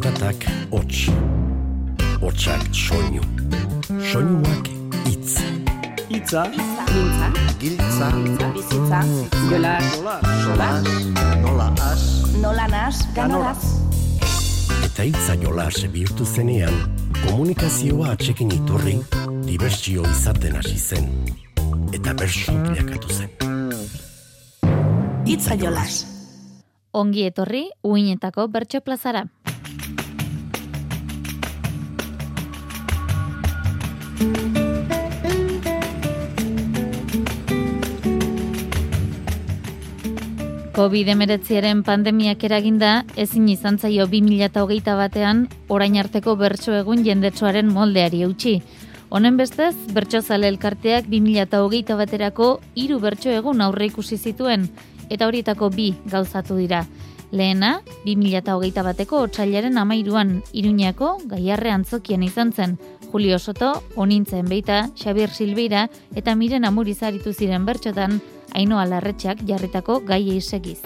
Zaratak hots, hotsak soinu, soinuak itz. Itza, Giltza, Giltza, bizitza, jolas, solas, nola as, nola nas, ganolaz. Eta itza jolas bihurtu zenean, komunikazioa atxekin iturri, dibertsio izaten hasi zen. Eta bersu bilakatu zen. Itza jolas. Ongi etorri, uinetako bertso plazara. COVID-19aren pandemiak eraginda, ezin izan zaio 2008 batean, orain arteko bertso egun jendetsuaren moldeari eutxi. Honen bestez, bertso zale elkarteak 2008 baterako hiru bertso egun aurre ikusi zituen, eta horietako bi gauzatu dira. Lehena, 2008 bateko otsailaren amairuan, Iruñako gaiarre antzokian izan zen, Julio Soto, Onintzen Beita, Xabier Silbeira eta Miren Amurizaritu ziren bertxotan, Ainoa Larretxak jarritako gaiei segiz.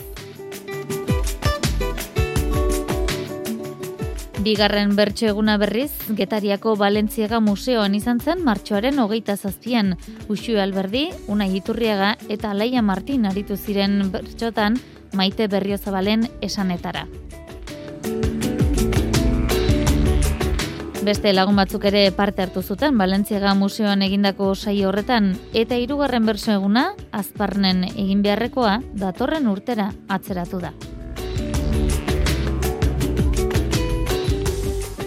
Bigarren bertso eguna berriz, Getariako Balentziaga Museoan izan zen martxoaren hogeita zazpian. Uxue Alberdi, Unai Iturriaga eta Alaia Martin aritu ziren bertxotan maite berriozabalen esanetara. Beste lagun batzuk ere parte hartu zuten Balentziaga Museoan egindako saio horretan eta hirugarren berso eguna azparnen egin beharrekoa datorren urtera atzeratu da.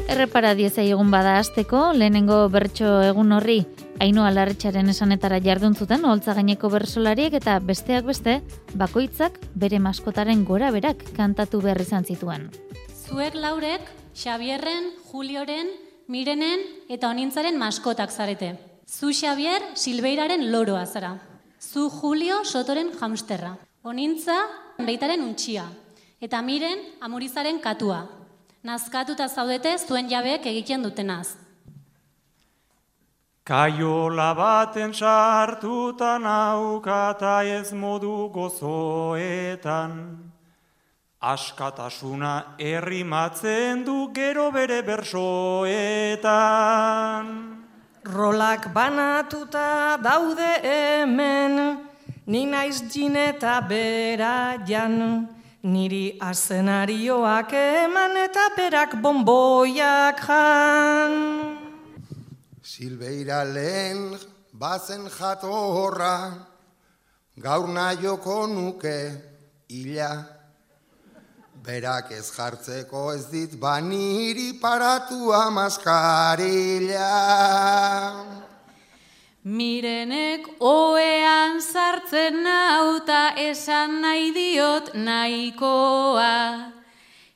Errepara diezai egun bada hasteko lehenengo bertso egun horri Ainoa Larretxaren esanetara jardun zuten holtza gaineko bersolariek eta besteak beste bakoitzak bere maskotaren gora berak kantatu behar izan zituen. Zuek laurek, Xabierren, Julioren, Mirenen eta Onintzaren maskotak zarete. Zu Xabier, Silbeiraren loroa zara. Zu Julio, Sotoren hamsterra. Onintza, Beitaren untxia. Eta Miren, Amurizaren katua. Nazkatuta zaudete zuen jabeek egiten dutenaz. kaiola baten sartuta naukata ez modu gozoetan. Askatasuna errimatzen du gero bere bersoetan. Rolak banatuta daude hemen, ni naiz jineta bera jan, niri azenarioak eman eta berak bomboiak jan. Silbeira lehen bazen jatorra, gaur naioko nuke ila. Berak ez jartzeko ez dit baniri paratua maskarila. Mirenek oean sartzen nauta esan nahi diot nahikoa.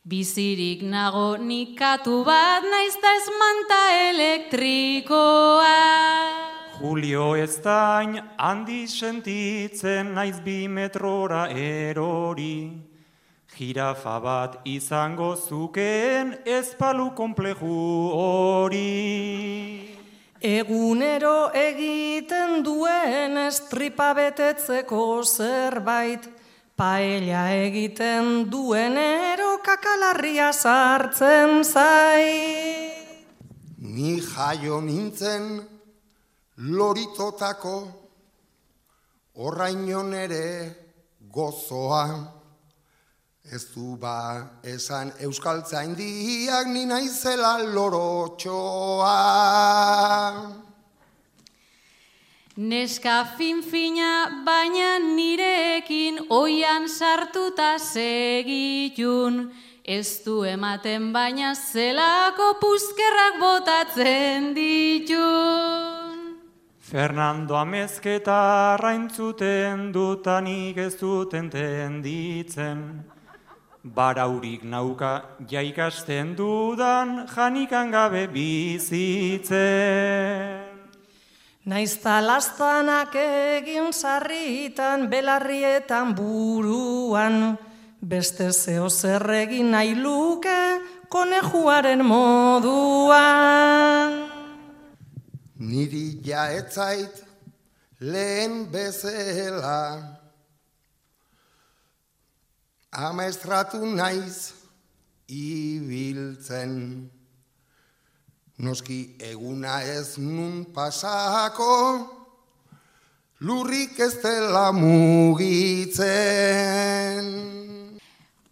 Bizirik nago nikatu bat naizta ez manta elektrikoa. Julio ez dain handi sentitzen naiz bi metrora erori. Jirafa bat izango zukeen ezpalu kompleju hori. Egunero egiten duen estripa betetzeko zerbait, paella egiten duenero kakalarria sartzen zai. Ni jaio nintzen loritotako orrainon ere gozoa. Ez du ba esan euskaltzaindiak ni naizela lorotxoa. Neska fin-fina baina nirekin oian sartuta segitun. Ez du ematen baina zelako puzkerrak botatzen ditun. Fernando amezketa arraintzuten dutanik ez duten tenditzen. Baraurik nauka jaikasten dudan janikan gabe bizitzen. Naizta lastanak egin sarritan belarrietan buruan, beste zeo zer egin nahi luke konejuaren moduan. Niri jaetzait lehen bezela. Amaestratu naiz ibiltzen. Noski eguna ez nun pasako, lurrik ez dela mugitzen.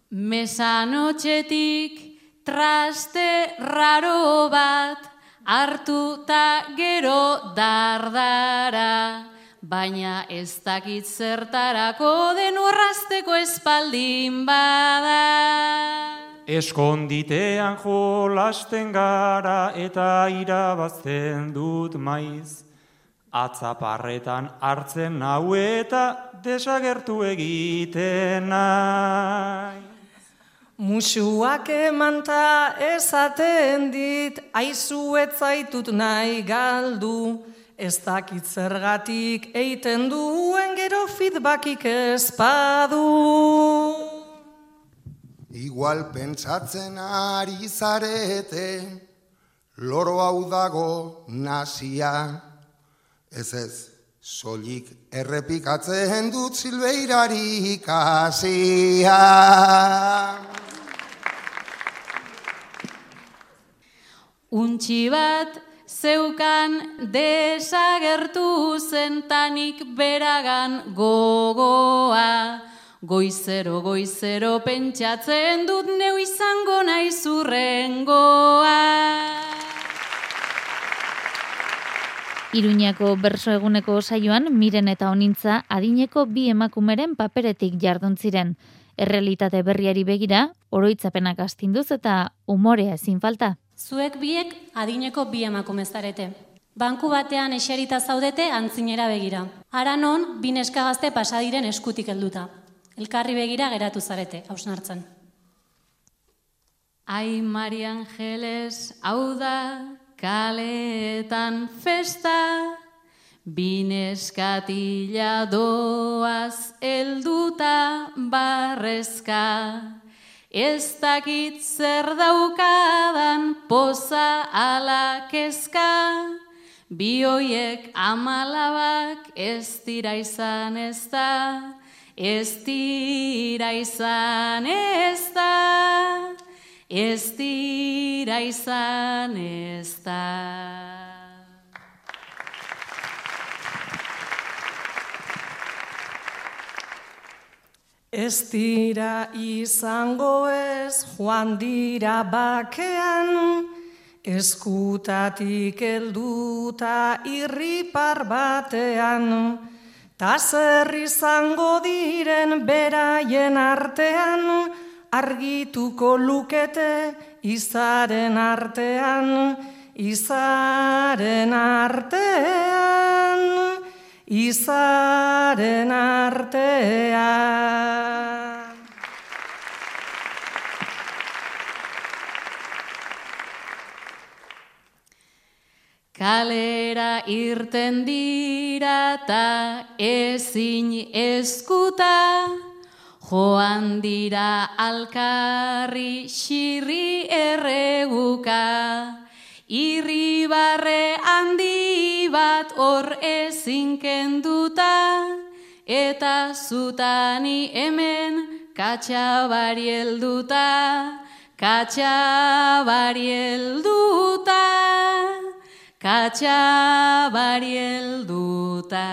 Mesanotxetik traste raro bat hartu ta gero dardara, baina ez dakit zertarako den urrasteko espaldin bada. Eskonditean jolasten gara eta irabazten dut maiz. Atzaparretan hartzen hau eta desagertu egiten nahi. Musuak emanta ezaten dit, aizu zaitut nahi galdu, ez dakit zergatik eiten duen gero feedbackik ezpadu. Igual pentsatzen ari zarete, loro hau dago nasia, ez ez, solik errepikatzen dut zilbeirari ikasia. Untxi bat zeukan desagertu zentanik beragan gogoa. Goizero, goizero pentsatzen dut neu izango nahi zurrengoa. Iruñako berso eguneko saioan miren eta onintza adineko bi emakumeren paperetik jardun ziren. Errealitate berriari begira, oroitzapenak astinduz eta umorea ezin falta. Zuek biek adineko bi emakume zarete. Banku batean eserita zaudete antzinera begira. Ara non, bi neskagazte pasadiren eskutik helduta. Elkarri begira geratu zarete, hausnartzen. Ai, Mari Angeles, hau da, kaletan festa, bineskatila doaz helduta barrezka. Ez dakit zer daukadan poza ala kezka, bioiek amalabak ez dira izan ez da, ez dira izan ez da, ez dira izan ez da. Ez dira izango ez joan dira bakean, eskutatik helduta irripar batean, ta zer izango diren beraien artean, argituko lukete izaren artean, izaren artean izaren artea. Kalera irten dira ta ezin eskuta, joan dira alkarri xirri erreguka, irribarre handi bat hor ezin kenduta, eta zutani hemen katxabari helduta, katxabari helduta, katxabari helduta.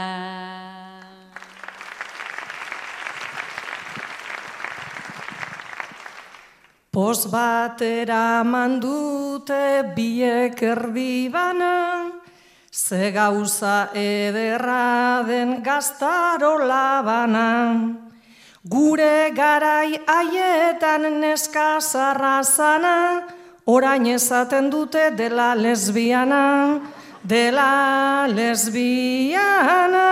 Pos batera mandute biek erdi bana, ze gauza ederra den gaztaro labana. Gure garai haietan neska zarrazana, orain ezaten dute dela lesbiana, dela lesbiana,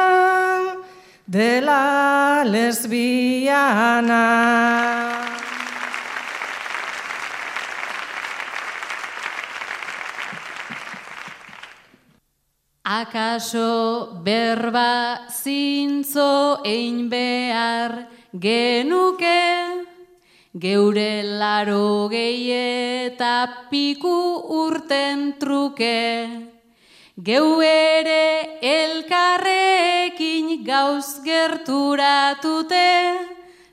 dela lesbiana. Akaso berba zintzo ein behar genuke, geure laro gehi eta piku urten truke. Geu ere elkarrekin gauz gerturatute,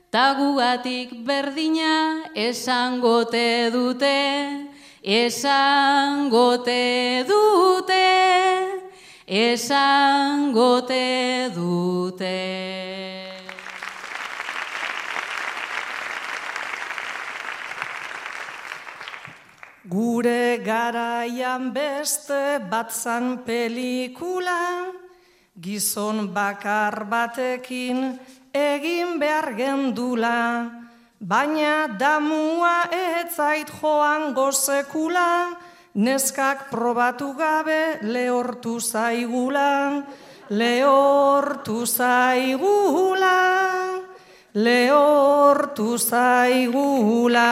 tagugatik berdina esangote dute, esangote dute, esangote dute. Gure garaian beste batzan pelikula, gizon bakar batekin egin behar gendula, baina damua etzait joan gozekula, neskak probatu gabe lehortu zaigula, lehortu zaigula, lehortu zaigula.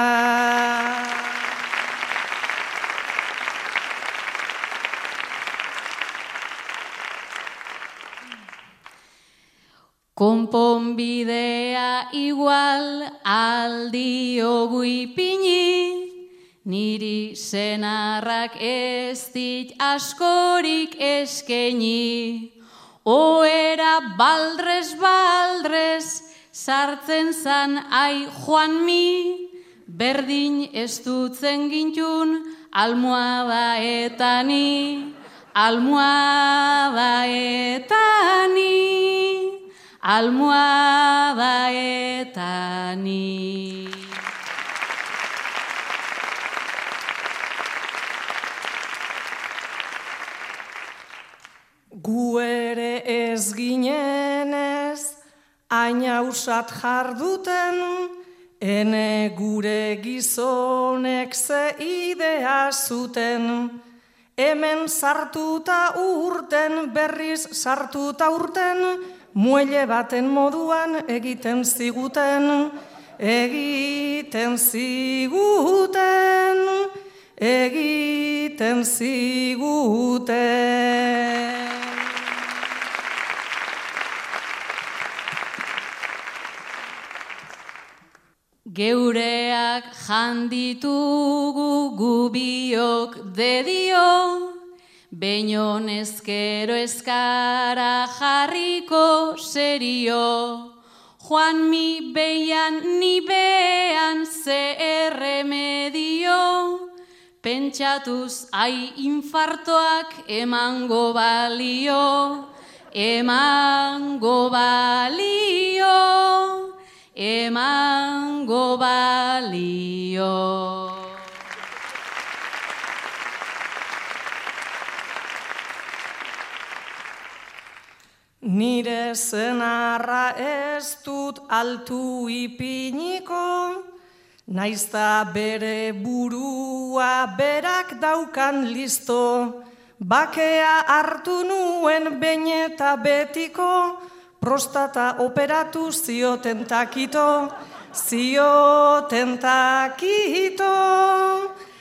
Konponbidea igual aldiogu ipini, niri senarrak ez dit askorik eskeni. Oera baldrez baldrez sartzen zan ai joan mi, berdin ez dutzen gintun almoada etani, almoada etani almohada eta Gu ere ez ginenez, aina usat jarduten, ene gure gizonek ze idea zuten, hemen sartuta urten, berriz sartuta urten, muelle baten moduan egiten ziguten, egiten ziguten, egiten ziguten. Geureak janditugu gubiok dedio, Beñon ezkero ezkara jarriko serio, Juan mi beian ni bean ze erremedio, pentsatuz ai infartoak emango balio, emango balio, emango balio. Nire zenarra ez dut altu ipiniko, naizta bere burua berak daukan listo, bakea hartu nuen baineta betiko, prostata operatu zioten takito, zioten takito,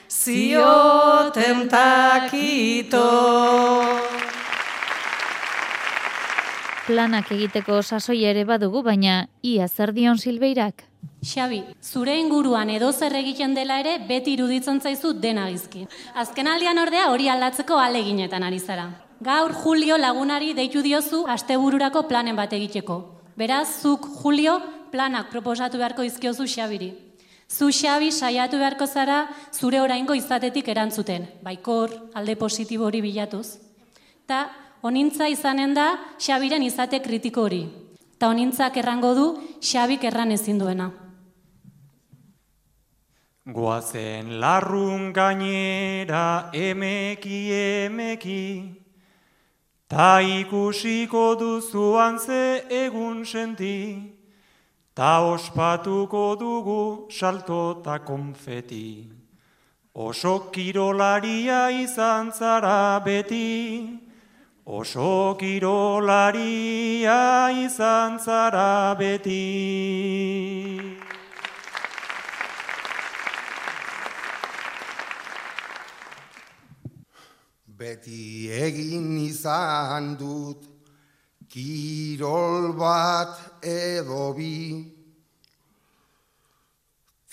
zioten takito planak egiteko sasoi ere badugu, baina ia zer dion silbeirak? Xabi, zure inguruan edo zer egiten dela ere beti iruditzen zaizu dena gizki. Azken aldian ordea hori aldatzeko aleginetan ari zara. Gaur Julio lagunari deitu diozu astebururako planen bat egiteko. Beraz, zuk Julio planak proposatu beharko izkiozu Xabiri. Zu Xabi saiatu beharko zara zure oraingo izatetik erantzuten, baikor, alde positibo hori bilatuz. Ta onintza izanen da Xabiren izate kritiko hori. Ta onintzak errango du Xabik erran ezin duena. Goazen larrun gainera emeki emeki, ta ikusiko duzuan ze egun senti, ta ospatuko dugu salto ta konfeti. Oso kirolaria izan zara beti, Oso kirolaria izan zara beti. Beti egin izan dut kirol bat edo bi.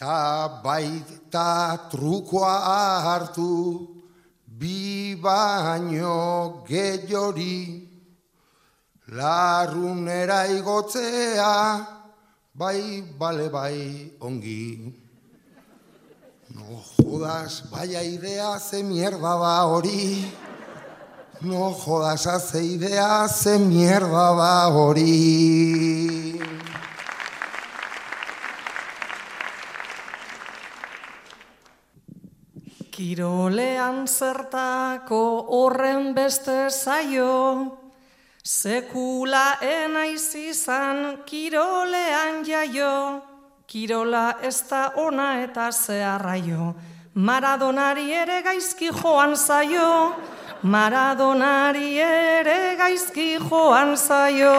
Ta baita trukoa hartu bi baino gehiori larunera igotzea bai, bale, bai, ongi. No jodas, vaya idea, ze mierda ba hori. No jodas, hace idea, ze mierda ba hori. Kirolean zertako horren beste zaio, sekula enaiz izan kirolean jaio, kirola ez da ona eta zeharraio, Maradonari ere gaizki joan zaio, Maradonari ere gaizki joan zaio.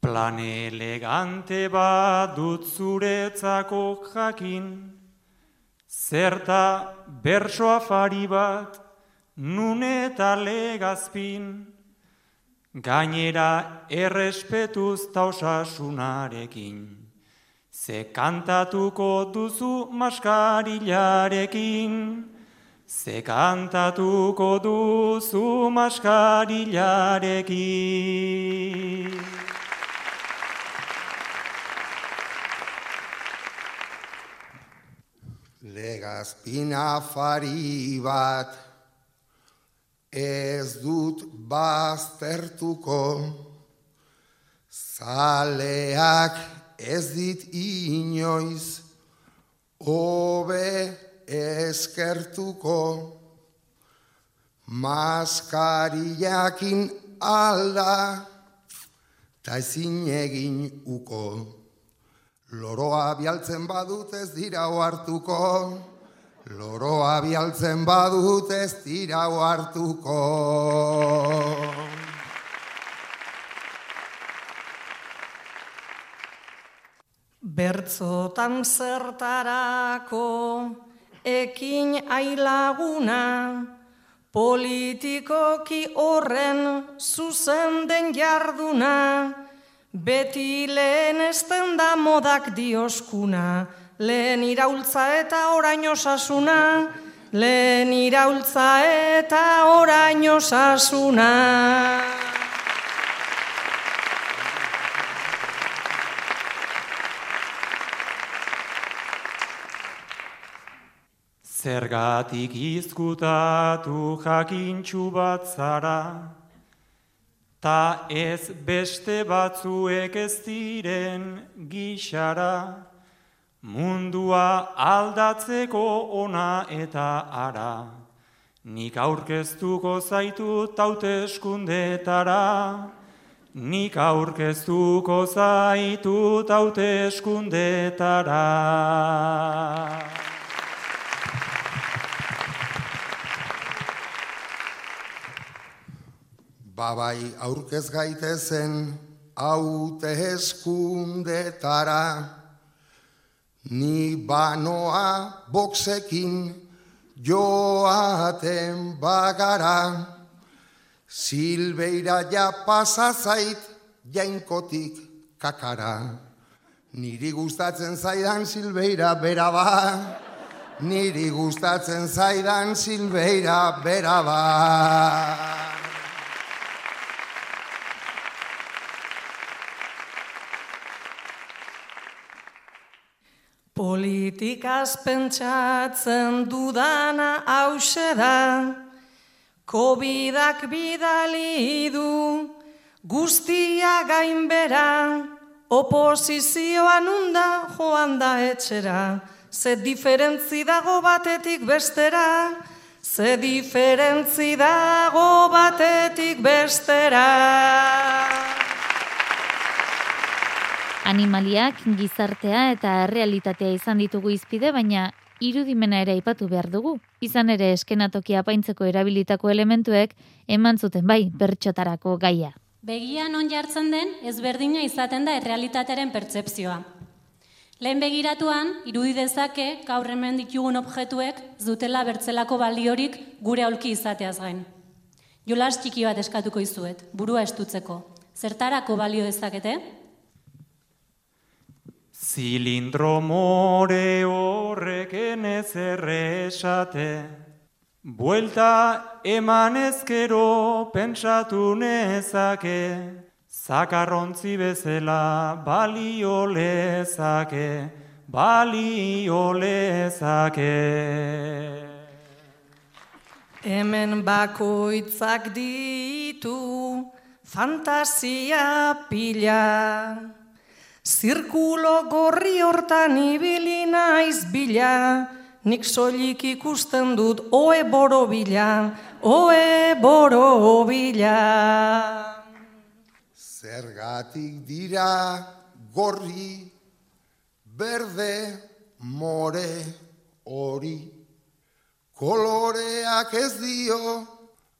Plan elegante bat dut zuretzako jakin, zerta berso afari bat nun eta legazpin, gainera errespetuz tausasunarekin. Ze kantatuko duzu maskarilarekin, ze kantatuko duzu maskarilarekin. Legazpina afari bat ez dut baztertuko, zaleak ez dit inoiz hobe eskertuko, maskariakin alda ta ezin egin uko. Loroa bialtzen badut ez dira hartuko, loroa bialtzen badut ez dira hartuko. Bertzotan zertarako ekin ailaguna, politikoki horren zuzen den jarduna, beti lehen esten da modak dioskuna, lehen iraultza eta orain osasuna, lehen iraultza eta orain osasuna. Zergatik izkutatu jakintxu bat zara, ta ez beste batzuek ez diren gixara, mundua aldatzeko ona eta ara, nik aurkeztuko zaitu taute eskundetara, nik aurkeztuko zaitu taute eskundetara. Babai aurkez gaitezen haute eskundetara, ni banoa boksekin joaten bagara, silbeira ja pasazait jainkotik kakara. Niri gustatzen zaidan silbeira bera ba, niri gustatzen zaidan silbeira bera ba. Politikaz pentsatzen dudana hause da, Covidak bidali du guztia gainbera, oposizioan unda joan da etxera, ze diferentzi dago batetik bestera, ze diferentzi dago batetik bestera. Animaliak, gizartea eta errealitatea izan ditugu izpide, baina irudimena ere aipatu behar dugu. Izan ere eskenatokia apaintzeko erabilitako elementuek eman zuten bai bertxotarako gaia. Begian on jartzen den ezberdina izaten da errealitatearen pertzepzioa. Lehen begiratuan, irudi dezake gaur hemen ditugun objektuek zutela bertzelako baliorik gure aulki izateaz gain. Jolas txiki bat eskatuko izuet, burua estutzeko. Zertarako balio dezakete? Zilindro more horrek ez erresate, Buelta eman ezkero pentsatu nezake, zakarrontzi bezala balio lezake, balio lezake. Hemen bakoitzak ditu fantasia pila. Zirkulo gorri hortan ibili naiz bila, nik soilik ikusten dut oe boro bila, oe boro bila. Zergatik dira gorri, berde, more, hori. Koloreak ez dio,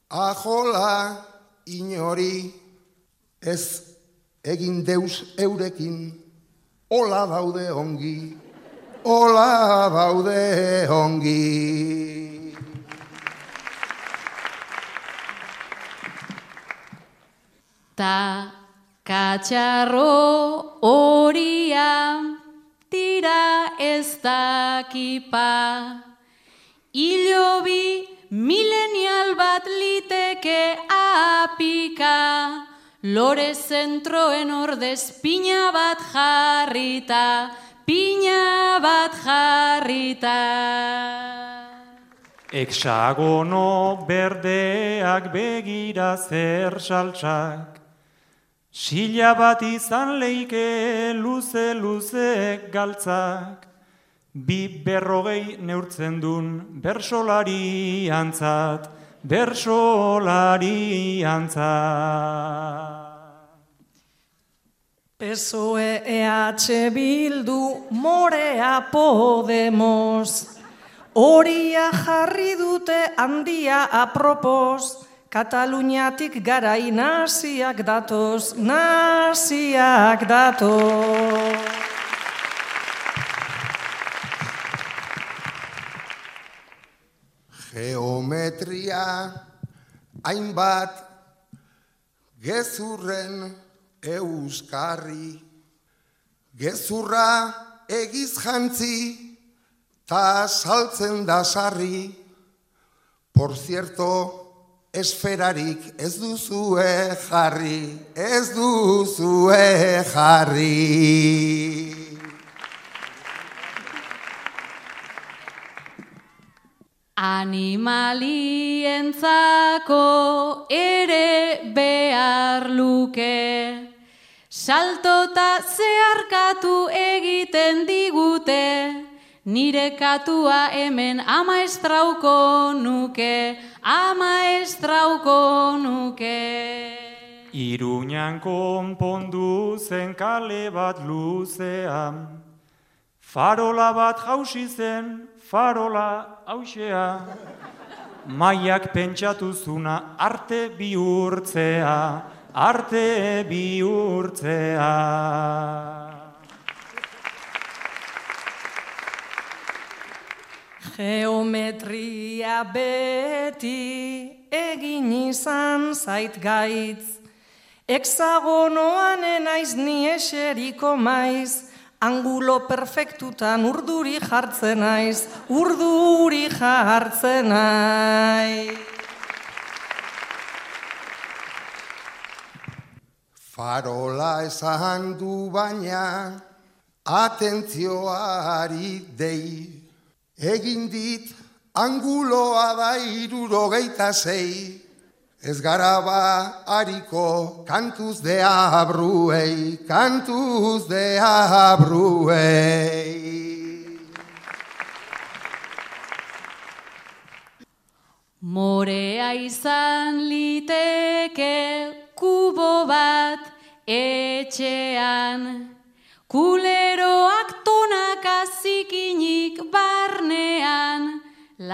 ajola, inori. Ez egin deus eurekin, hola daude ongi, hola daude ongi. Ta katxarro horia tira ez dakipa. Ilobi milenial bat liteke apika. Lore zentroen ordez pina bat jarrita, pina bat jarrita. Eksagono berdeak begira zer saltsak, Sila bat izan leike luze luze galtzak, Bi berrogei neurtzen dun bersolari antzat, bersolari antzat. PSOE EH Bildu Morea Podemos Horia jarri dute handia apropos Kataluniatik garai naziak datoz, naziak datoz. Geometria hainbat gezurren euskarri. Gezurra egiz jantzi ta saltzen da sarri. Por cierto, esferarik ez duzue jarri, ez duzue jarri. Animalientzako ere behar luke, saltota zeharkatu egiten digute, nire katua hemen ama estrauko nuke, ama estrauko nuke. Iruñan konpondu zen kale bat luzean, farola bat jausi zen, farola hausea, maiak pentsatu zuna arte bihurtzea, arte bihurtzea. Geometria beti egin izan zait gaitz. Hexagonoan enaiz ni eseriko maiz, angulo perfektutan urduri jartzen naiz, urduri jartzen naiz. Farola esan du baina, atentzioari dei. Egin dit, anguloa da irurogeita zei. Ez gara ba hariko kantuz de abruei, kantuz de abruei. Morea izan liteke kubo bat etxean,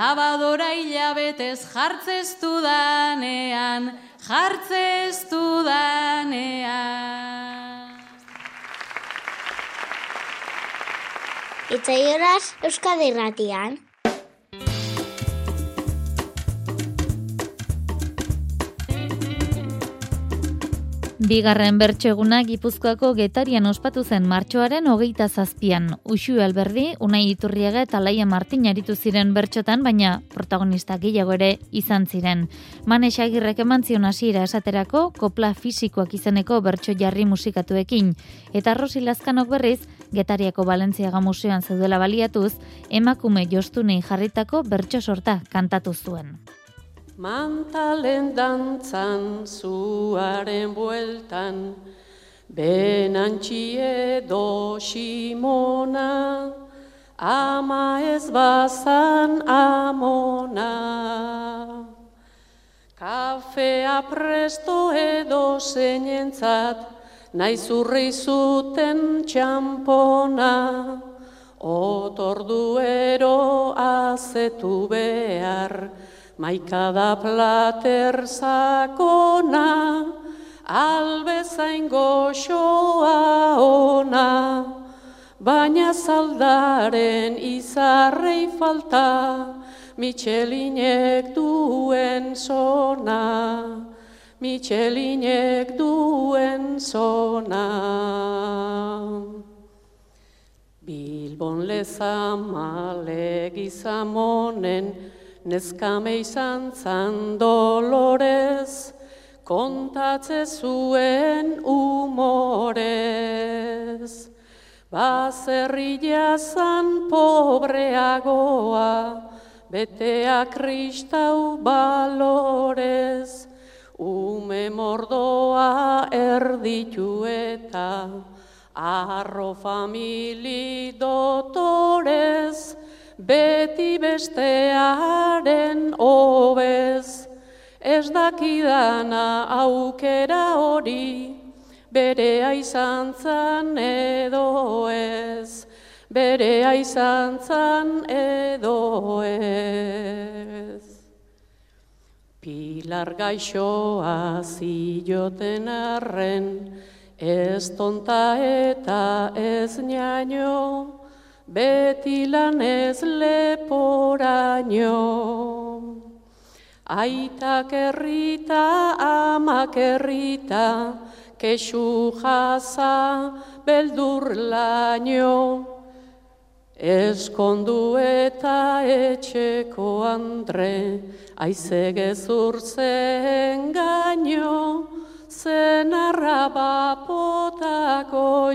labadora hilabetez jartzeztu danean, jartzeztu danean. Itzaioraz Euskadi Irratian. Bigarren bertso eguna Gipuzkoako getarian ospatu zen martxoaren hogeita zazpian. Uxu Alberdi, Unai Iturriaga eta Laia Martin aritu ziren bertxotan, baina protagonista gehiago ere izan ziren. Mane Xagirrek eman zion hasiera esaterako, kopla fisikoak izeneko bertso jarri musikatuekin. Eta Rosi Lazkanok berriz, Getariako Balentziaga Museoan zeudela baliatuz, emakume jostunei jarritako bertso sorta kantatu zuen. Mantalen dantzan zuaren bueltan, benantxi edo simona, ama ez bazan amona. Kafea presto edo zeinentzat, nahi zurri zuten txampona, otorduero azetu behar, Maika da plater sakona, albezain goxoa ona, baina zaldaren izarrei falta, mitxelinek duen zona, mitxelinek duen zona. Bilbon lezamale gizamonen, Neskame izan zan dolorez, kontatze zuen umorez. Bazerri jazan pobreagoa, betea kristau balorez. Ume mordoa erditu eta, arro famili dotorez, beti bestearen obez, ez dakidana aukera hori, bere izan zan edo ez, bere izan zan edo ez. Pilar gaixoa zioten arren, ez tonta eta ez niaino, beti lan ez leporaino. Aitak errita, amak errita, kesu jaza, beldur laino. Eskondu eta etxeko andre, aize gezur zen gaino, zen arraba potako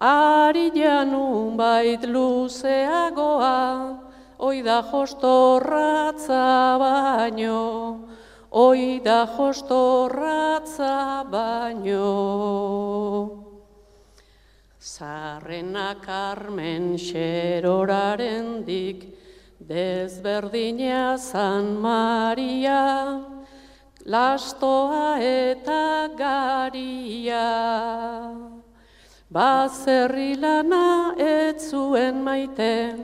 Ari janun bait luzeagoa, oi da jostorratza baino, oi da jostorratza baino. Zarrena karmen xeroraren dik, dezberdina San Maria, lastoa eta garia. Bazerri lana ez zuen maite,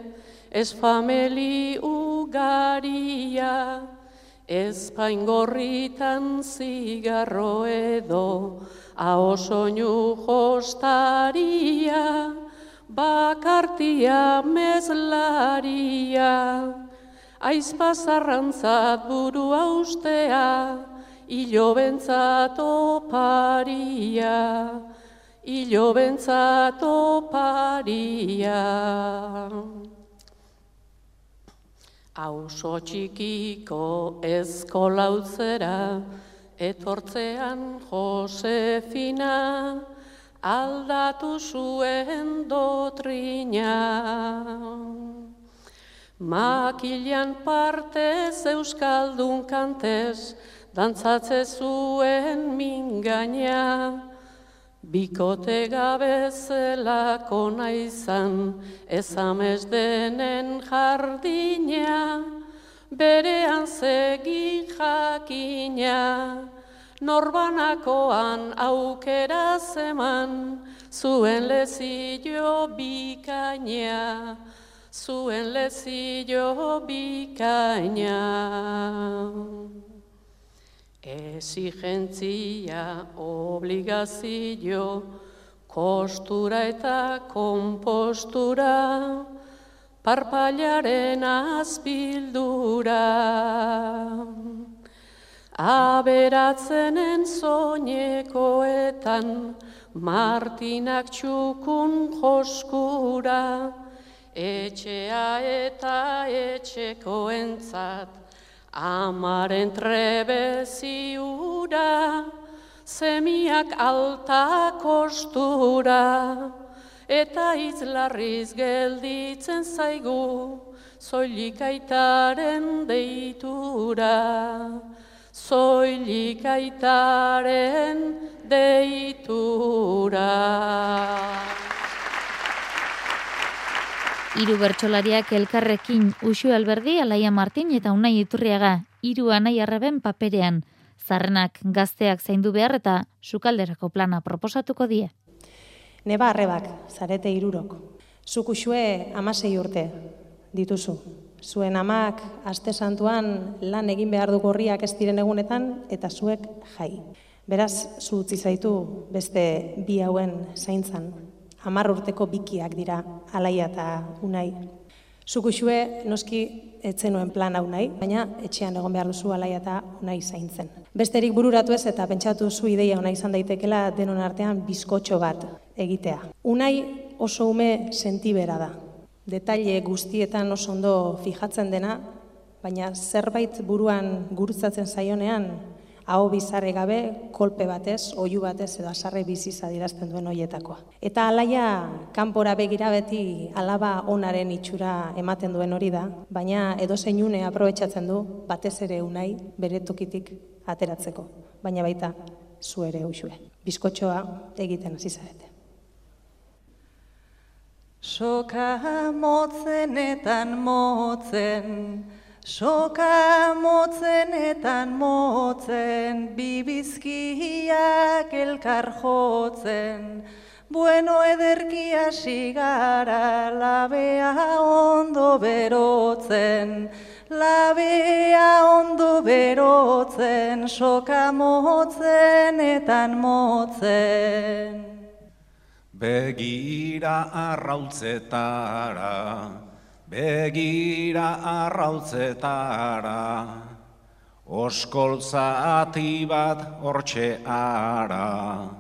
ez fameli ugaria, ez paingorritan zigarro edo, hau soinu jostaria, bakartia mezlaria, aizpazarrantzat buru austea, hilo bentzat oparia, ilo bentzato paria. Auso txikiko eskolautzera, etortzean Josefina, aldatu zuen dotrina. Makilian partez euskaldun kantez, dantzatze zuen mingaina, Bikote gabe zelako naizan, ezamez denen jardina, berean segi jakina, norbanakoan aukera zeman, zuen lezio bikaina, zuen lezio bikaina. Exigentzia, obligazio, kostura eta kompostura, parpailaren azpildura. Aberatzenen soinekoetan, Martinak txukun joskura, etxea eta etxeko entzat, amaren trebeziura, zemiak alta kostura, eta izlarriz gelditzen zaigu, zoilikaitaren deitura zoilik aitaren deitura. Hiru bertsolariak elkarrekin Uxu Alberdi, Alaia Martin eta Unai Iturriaga, hiru anai arreben paperean. Zarrenak gazteak zaindu behar eta sukalderako plana proposatuko die. Neba arrebak, zarete irurok. Zuk usue amasei urte, dituzu. Zuen amak aste santuan lan egin behar du gorriak ez diren egunetan eta zuek jai. Beraz, zu utzi zaitu beste bi hauen zaintzan. Hamar urteko bikiak dira alaia eta unai. Zuku xue, noski etzenuen plan hau nahi, baina etxean egon behar duzu alaia eta unai zaintzen. Besterik bururatu ez eta pentsatu zu ideia unai izan daitekela denon artean bizkotxo bat egitea. Unai oso ume sentibera da, detaile guztietan oso ondo fijatzen dena, baina zerbait buruan gurutzatzen zaionean, hau bizarre gabe, kolpe batez, oiu batez edo asarre biziz adirazten duen hoietakoa. Eta alaia kanpora begira beti alaba onaren itxura ematen duen hori da, baina edo zeinune aprobetsatzen du batez ere unai bere tokitik ateratzeko, baina baita zu ere usue. Bizkotxoa egiten hasi zarete. Soka motzenetan motzen, soka motzenetan motzen, bibizkiak elkar jotzen, bueno ederkia sigara, labea ondo berotzen, labea ondo berotzen, soka motzenetan motzen. Begira arrautzetara, begira arrautzetara, oskoltza ati bat hortxe ara.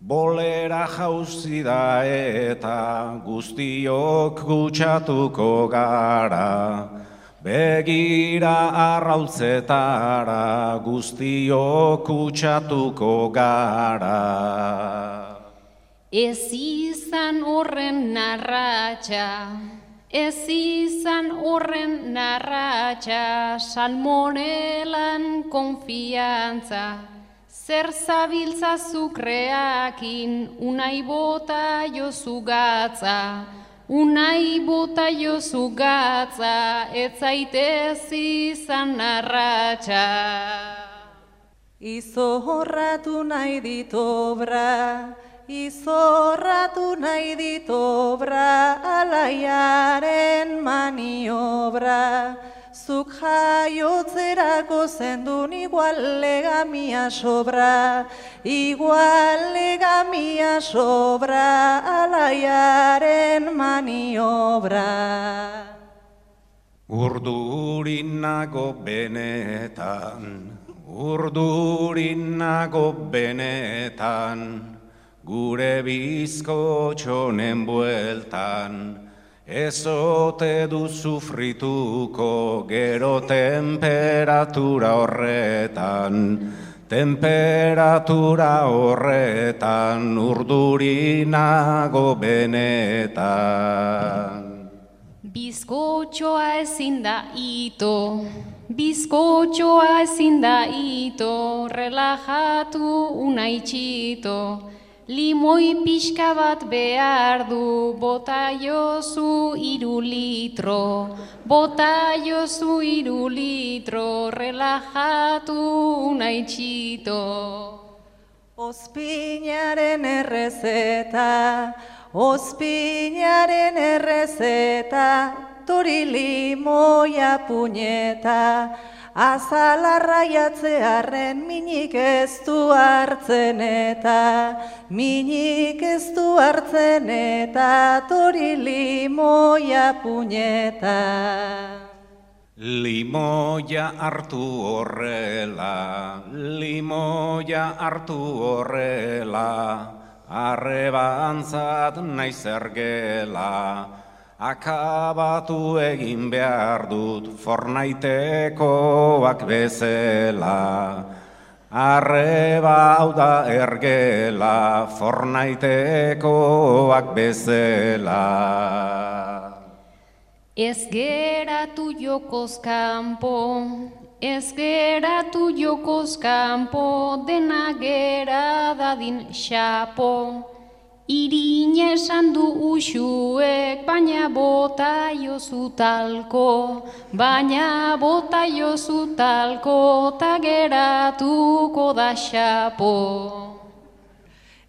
Bolera jauzi da eta guztiok gutxatuko gara. Begira arrautzetara guztiok gutxatuko gara. Ez izan horren narratxa, ez izan horren narratxa, salmonelan konfiantza, zer zabiltza zukreakin, unai bota jozu gatza, unai bota jozu gatza, ez zaitez izan narratxa. Izorratu nahi ditobra, izorratu nahi ditobra alaiaren maniobra. Zuk jaiotzerako zendun igual legamia sobra, igual legamia sobra alaiaren maniobra. Urdurin nago benetan, urdurin nago benetan, gure bizko txonen bueltan, ezote du sufrituko gero temperatura horretan, temperatura horretan urdurinago benetan. Bizkotxoa ezin da ito, bizkotxoa ezin da ito, relajatu unaitxito, Limoi pixka bat behar du, bota jozu iru litro, bota jozu iru litro, relajatu nahi txito. Ospinaren errezeta, ospinaren errezeta, tori limoia puñeta, Azalarra jatzearen minik ez du hartzen eta minik ez du hartzen eta tori limoia puñeta. Limoia hartu horrela, limoia hartu horrela, arrebantzat naiz ergela, akabatu egin behar dut fornaitekoak bezela. Arreba hau da ergela fornaitekoak bezela. Ez geratu jokoz kanpo, ez geratu jokoz kanpo, dena gera dadin xapo. Irin esan du usuek, baina bota jozu talko, baina bota jozu talko, ta geratuko da xapo.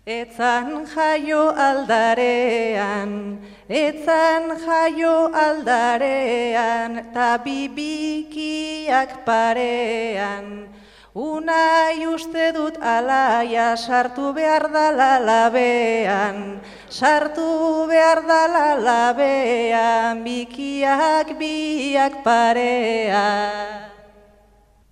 Etzan jaio aldarean, etzan jaio aldarean, ta bibikiak parean, Unai uste dut alaia sartu behar da labean, sartu behar da labean, bikiak biak parea.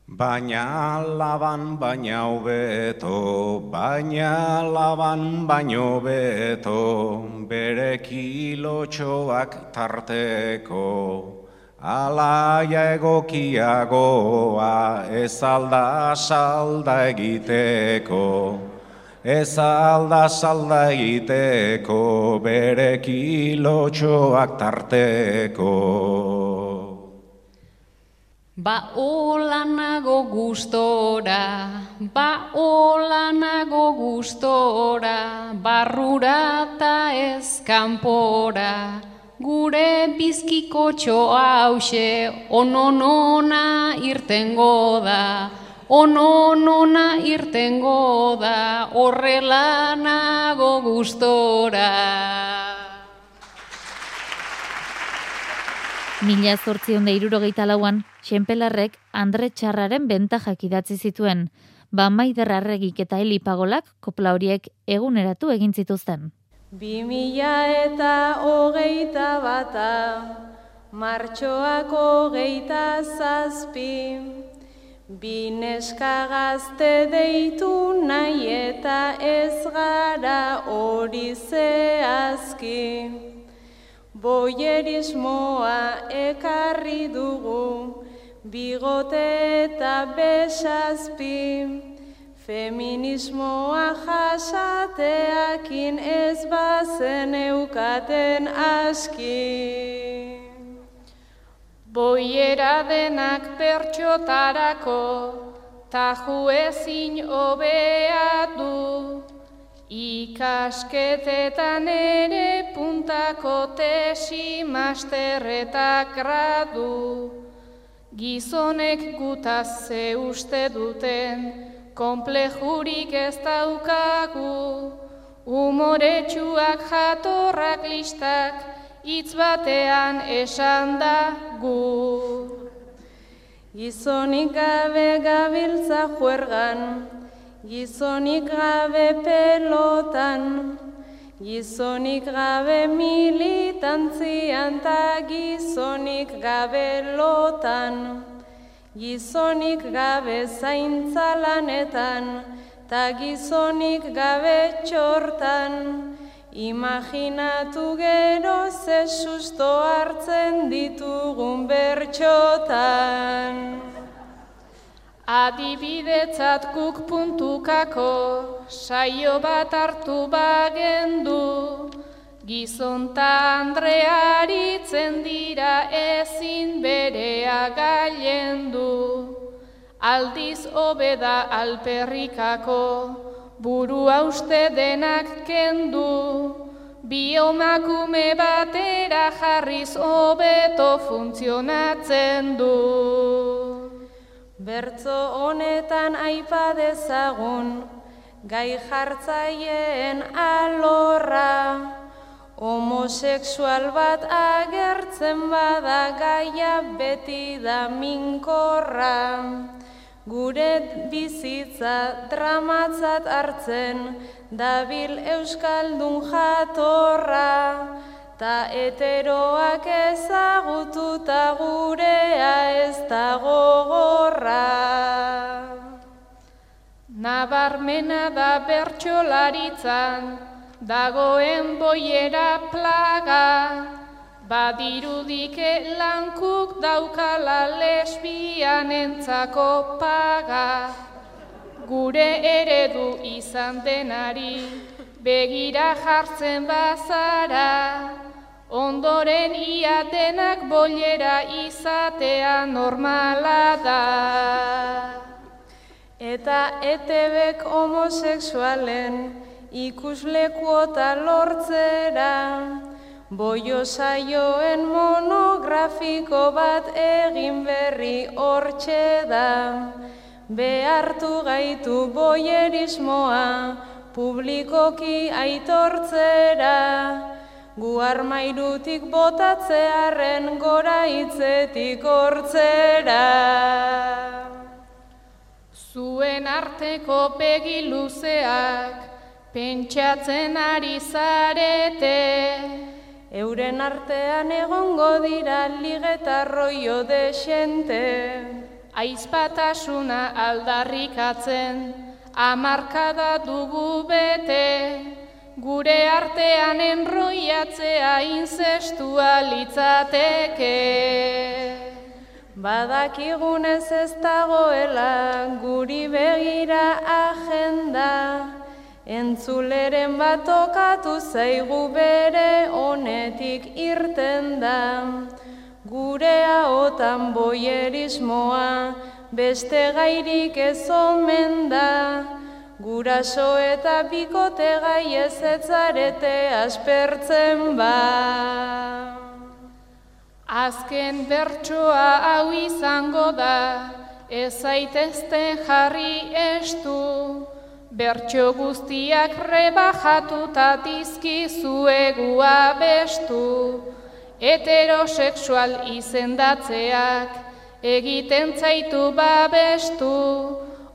Baina laban baina hobeto, baina laban baino beto, bere kilotxoak tarteko. Alaia egokiagoa ez alda salda egiteko, ez alda salda egiteko bere kilotxoak tarteko. Ba hola nago gustora, ba hola nago gustora, barrura ta ez kanpora, Gure bizkiko txoa hause, ononona irtengo da, ononona irtengo da, horrela nago gustora. Mila zortzion irurogeita lauan, Xenpelarrek Andre Txarraren bentajak idatzi zituen, ba maiderrarregik eta helipagolak kopla horiek eguneratu egin zituzten. Bi mila eta hogeita bata, martxoak hogeita zazpi, bi neska gazte deitu nahi eta ez gara hori zehazki. Boierismoa ekarri dugu, bigote eta besazpi, Feminismoa jasateakin ez bazen eukaten aski. Boiera denak pertsotarako, taju ezin obea du. Ikasketetan ere puntako tesi masterretak gradu. Gizonek gutaz ze uste duten, Komplejurik ez daukagu, umoretsuak jatorrak listak, hitz batean esan da gu. Gizonik gabe gabiltza juergan, gizonik gabe pelotan, gizonik gabe militantzian ta gizonik gabe lotan. Gizonik gabe zaintza lanetan, ta gizonik gabe txortan, imaginatu gero ze susto hartzen ditugun bertxotan. Adibidetzat guk puntukako, saio bat hartu bagendu, Gizonta Andrearitzen dira ezin berea gailendu. Aldiz hobeda alperrikako, buru uste denak kendu. Biomakume batera jarriz hobeto funtzionatzen du. Bertzo honetan aipa dezagun, gai jartzaileen alorra. Homosexual bat agertzen bada gaia beti da minkorra. Gure bizitza dramatzat hartzen, dabil euskaldun jatorra. ta eteroak ezagututa gurea ez da gogorra. Nabarmena da bertxolaritzan, dagoen boiera plaga, badirudike lankuk daukala lesbian entzako paga. Gure eredu izan denari, begira jartzen bazara, ondoren ia denak boiera izatea normala da. Eta etebek homoseksualen ikuslekuota lortzera, boio saioen monografiko bat egin berri hortxe da, behartu gaitu boierismoa publikoki aitortzera, gu armairutik botatzearen gora hitzetik hortzera. Zuen arteko pegi luzeak, pentsatzen ari zarete. Euren artean egongo dira ligetarroio desente. Aizpatasuna aldarrikatzen, amarkada dugu bete, gure artean enroiatzea inzestua litzateke. Badakigunez ez dagoela guri begira agenda, entzuleren bat okatu zaigu bere honetik irten da. Gurea otan boierismoa, beste gairik ez omen da, guraso eta bikote gai ez etzarete aspertzen ba. Azken bertsoa hau izango da, ez zaitezte jarri estu, bertso guztiak rebajatuta dizkizuegua bestu, heterosexual izendatzeak egiten zaitu babestu,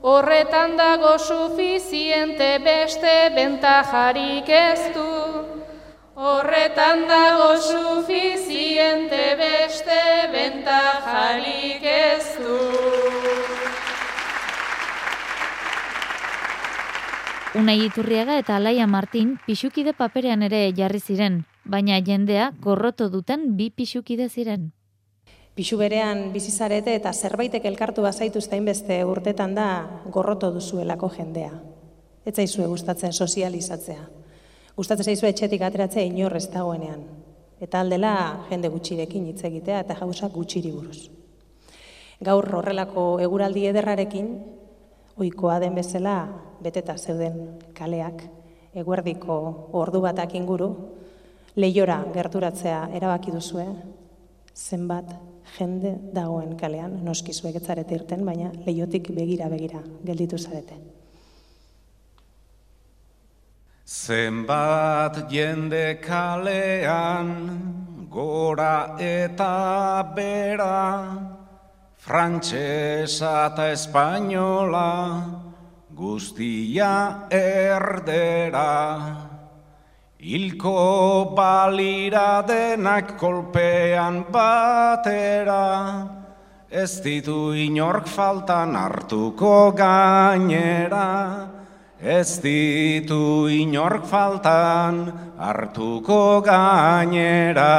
horretan dago sufiziente beste bentajarik ez du. Horretan dago sufiziente beste bentajarik ez du. Unai Iturriaga eta Alaia Martin pixukide paperean ere jarri ziren, baina jendea gorroto duten bi pixukide ziren. Pixu berean bizizarete eta zerbaitek elkartu bazaitu beste urtetan da gorroto duzuelako jendea. Ez zaizue gustatzen sozializatzea. Gustatzen zaizu etxetik ateratzea inorrez dagoenean. Eta aldela jende gutxirekin hitz egitea eta jauza gutxiri buruz. Gaur horrelako eguraldi ederrarekin, ohikoa den bezala beteta zeuden kaleak, eguerdiko ordu batak inguru, lehiora gerturatzea erabaki duzue, zenbat jende dagoen kalean, noski zuek etzarete irten, baina lehiotik begira-begira gelditu zarete. Zenbat jende kalean, gora eta bera, frantxesa eta espainola, guztia erdera. Hilko balira denak kolpean batera, ez ditu inork faltan hartuko gainera, ez ditu inork faltan hartuko gainera.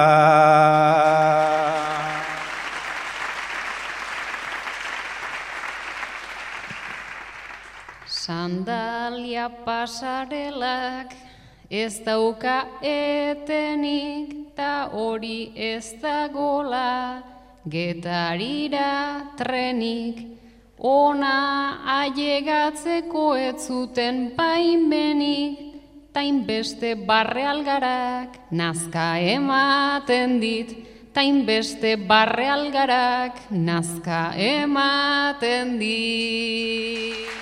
Sandalia pasarelak ez dauka etenik ta hori ez dagola getarira trenik ona ailegatzeko ez zuten paimenik tain beste barre algarak nazka ematen dit. Tain beste barre algarak nazka ematen dit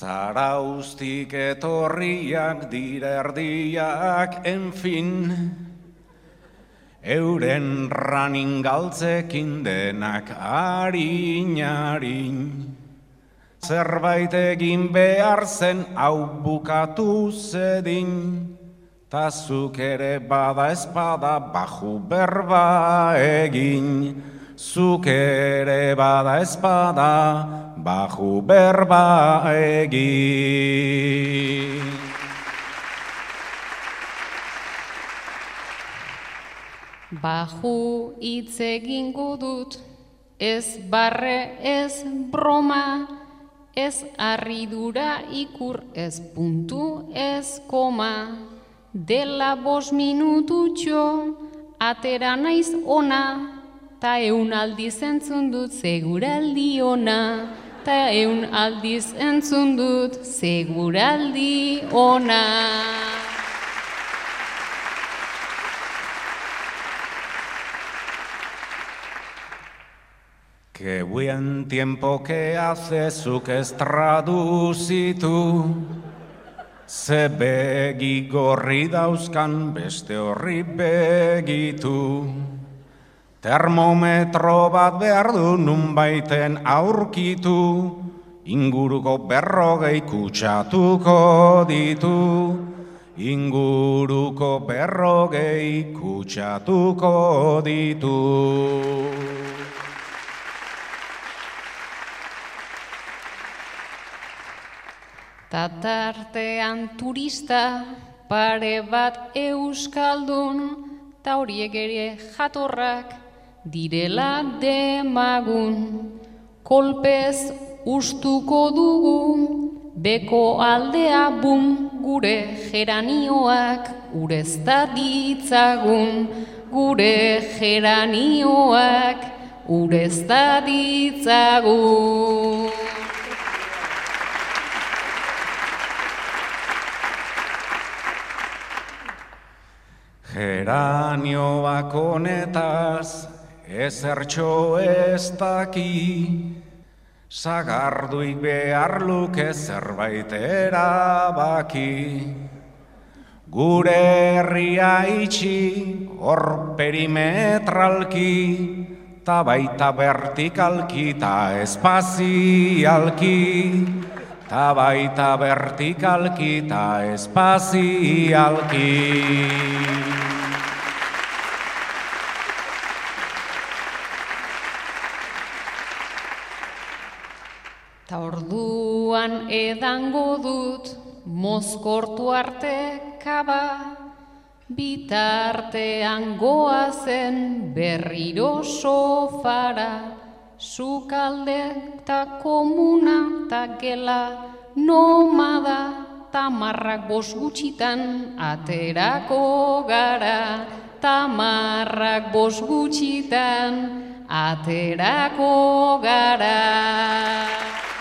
Zaraustik etorriak dira erdiak, enfin, euren ranin galtzekin denak harin, harin. zerbait egin behar zen hau bukatu zedin, ta zuk ere bada espada baju berba egin, zuk ere bada espada baju berba egin. Baju hitz egingo dut, ez barre, ez broma, ez arridura ikur, ez puntu, ez koma. Dela bos minututxo, atera naiz ona, ta eun aldiz entzun dut seguraldi ona. Ta eun aldiz entzun dut seguraldi ona. Qué buen tiempo que hace zuk ez traduzitu, ze begi gorri dauzkan beste horri begitu. Termometro bat behar du nunbaiten aurkitu, inguruko berrogei kutsatuko ditu. Inguruko berrogei kutsatuko ditu. Tatartean turista pare bat euskaldun, ta horiek ere jatorrak direla demagun. Kolpez ustuko dugu, beko aldea bum gure geranioak urezta ditzagun, gure geranioak urezta ditzagun. Geranioak honetaz ezertxo ez daki, Zagarduik behar luke zerbait erabaki. Gure herria itxi hor perimetralki, ta baita vertikalki ta espazialki, ta baita vertikalki ta espazialki. Ta orduan edango dut mozkortu arte kaba, bitartean goazen berriro sofara, sukalde ta komuna ta gela nomada, tamarrak bos gutxitan aterako gara, tamarrak bos gutxitan aterako gara.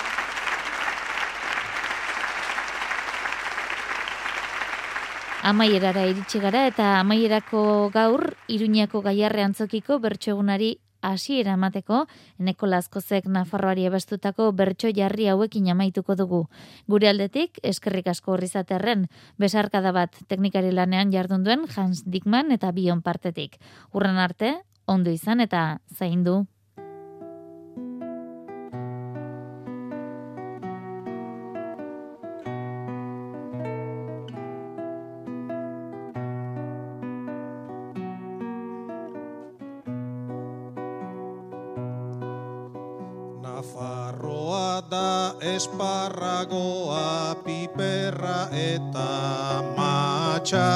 Amaierara iritsi gara eta amaierako gaur Iruñako Gaiarre antzokiko bertsoegunari hasiera emateko eneko lazkozek Nafarroari ebestutako bertso jarri hauekin amaituko dugu. Gure aldetik eskerrik asko horrizaterren besarkada bat teknikari lanean jardun duen Hans Dickman eta Bion partetik. Urren arte, ondo izan eta zaindu. Esparragoa, piperra eta matxa.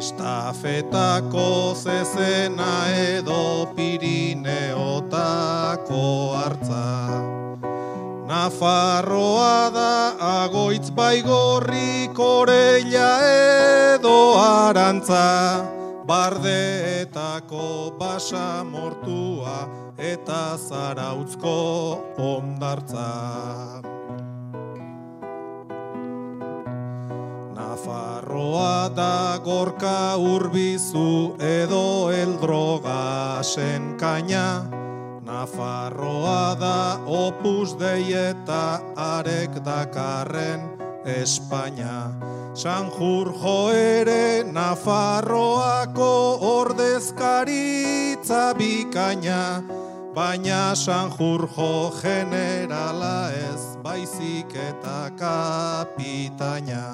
Estafetako zezena edo Pirineotako hartza. Nafarroa da agoitz baigorri koreila edo arantza. Bardeetako basa eta zarautzko ondartza. Nafarroa da gorka urbizu edo eldroga senkaina. Nafarroa da opus dei eta arek dakarren Espainia. Sanjurjo ere Nafarroako ordezkaritza bikaina. Baina Sanjurjo generala ez baizik eta kapitaina.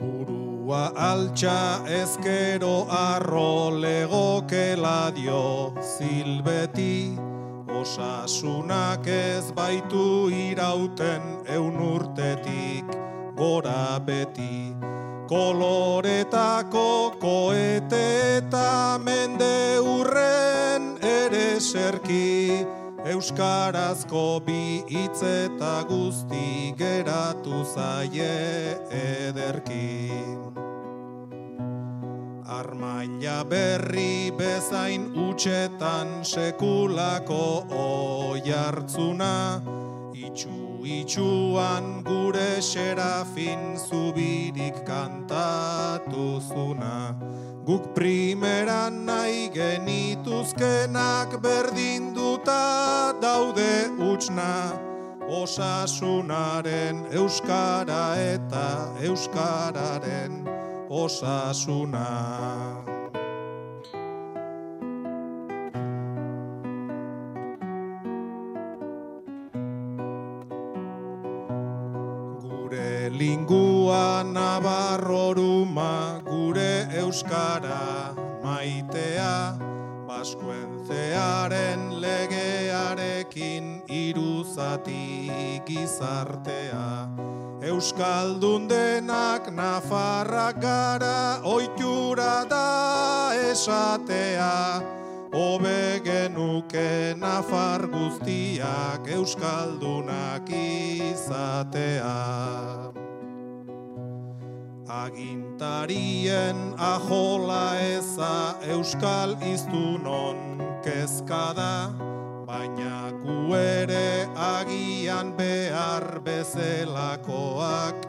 Burua altxa ezkero arro legokela dio zilbeti, osasunak ez baitu irauten eun gora beti. Koloretako koete eta mende urren ere serki, Euskarazko bi hitz eta guzti geratu zaie ederki. Armaila berri bezain utxetan sekulako oi hartzuna, itxu itxuan gure serafin zubirik kantatuzuna. Guk primeran nahi genituzkenak berdinduta daude utxna, osasunaren euskara eta euskararen osasuna. Lingua nabarroruma, gure euskara maitea, Baskuentzearen legearekin iruzati gizartea. Euskaldun denak nafarrak gara oitura da esatea. Obe genuke nafar guztiak euskaldunak izatea. Agintarien ajola eza euskal iztunon kezkada, baina gu agian behar bezelakoak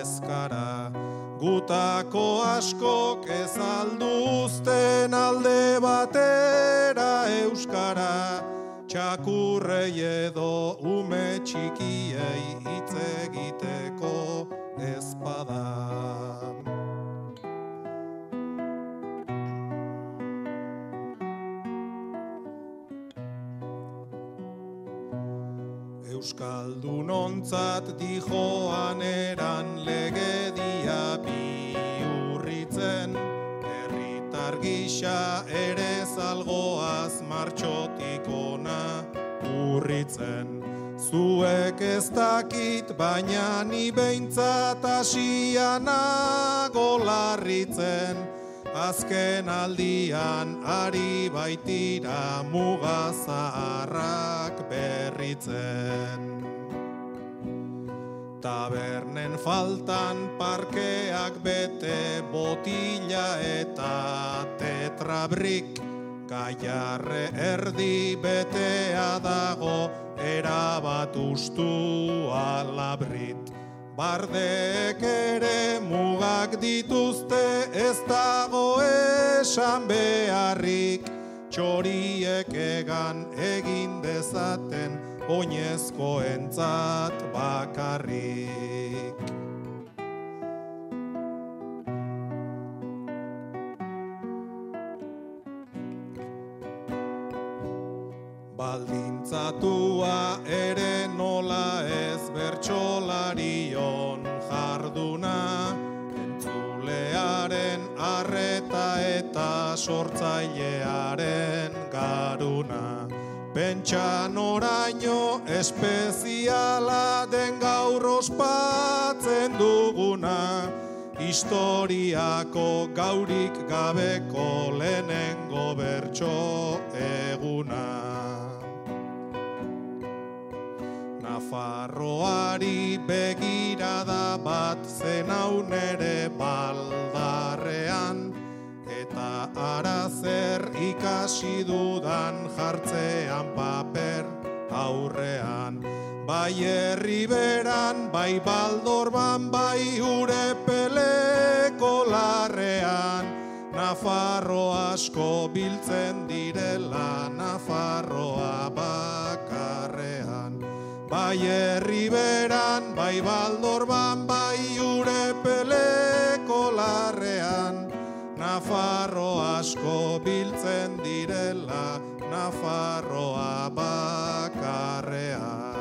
ezkara. Gutako askok ez alduzten alde batera euskara, txakurrei edo ume txikiei hitz egiteko ezpada. Euskaldun ontzat dijoan eran legedia biurritzen, herritar gisa ere zalgoaz martxotik ona urritzen. Zuek ez dakit, baina ni behintzat asianago larritzen, azken aldian ari baitira mugazaharrak berritzen. Tabernen faltan parkeak bete botila eta tetrabrik, Gaiarre erdi betea dago erabat ustu alabrit. Bardeek ere mugak dituzte ez dago esan beharrik. Txoriek egan egin dezaten oinezko entzat bakarrik. Baldintzatua ere nola ez bertsolarion jarduna, entzulearen arreta eta sortzailearen garuna. Pentsa noraino espeziala den gaur ospatzen duguna, historiako gaurik gabeko lehenengo bertso eguna. Nafarroari begirada bat zenaun ere baldarrean, eta ara zer ikasi dudan jartzean paper aurrean. Bai herri beran, bai baldorban, bai ure peleko larrean, Nafarro asko biltzen direla, Nafarroa bakarrean. Bai herriberan, bai baldorban, bai urepeleko larrean, Nafarro asko biltzen direla, Nafarroa bakarrean.